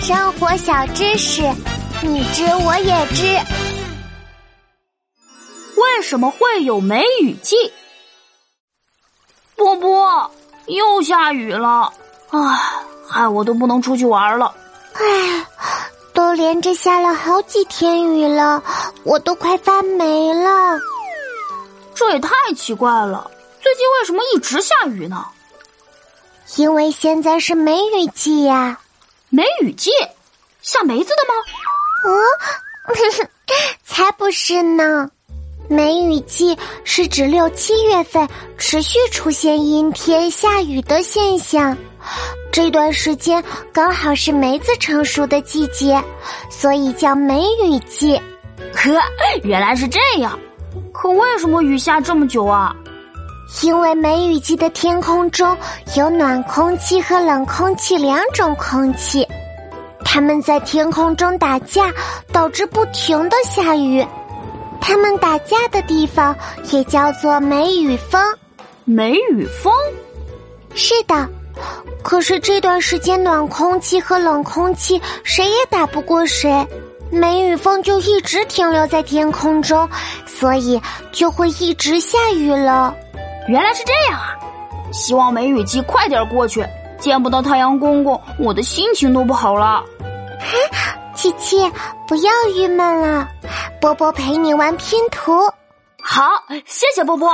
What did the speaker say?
生活小知识，你知我也知。为什么会有梅雨季？波波，又下雨了，唉，害我都不能出去玩了。唉，都连着下了好几天雨了，我都快发霉了。这也太奇怪了，最近为什么一直下雨呢？因为现在是梅雨季呀。梅雨季，下梅子的吗？哦，才不是呢！梅雨季是指六七月份持续出现阴天下雨的现象，这段时间刚好是梅子成熟的季节，所以叫梅雨季。呵，原来是这样。可为什么雨下这么久啊？因为梅雨季的天空中有暖空气和冷空气两种空气，它们在天空中打架，导致不停的下雨。他们打架的地方也叫做梅雨峰，梅雨峰，是的。可是这段时间暖空气和冷空气谁也打不过谁，梅雨峰就一直停留在天空中，所以就会一直下雨了。原来是这样啊！希望梅雨季快点过去，见不到太阳公公，我的心情都不好了。七七，不要郁闷了。波波陪你玩拼图，好，谢谢波波。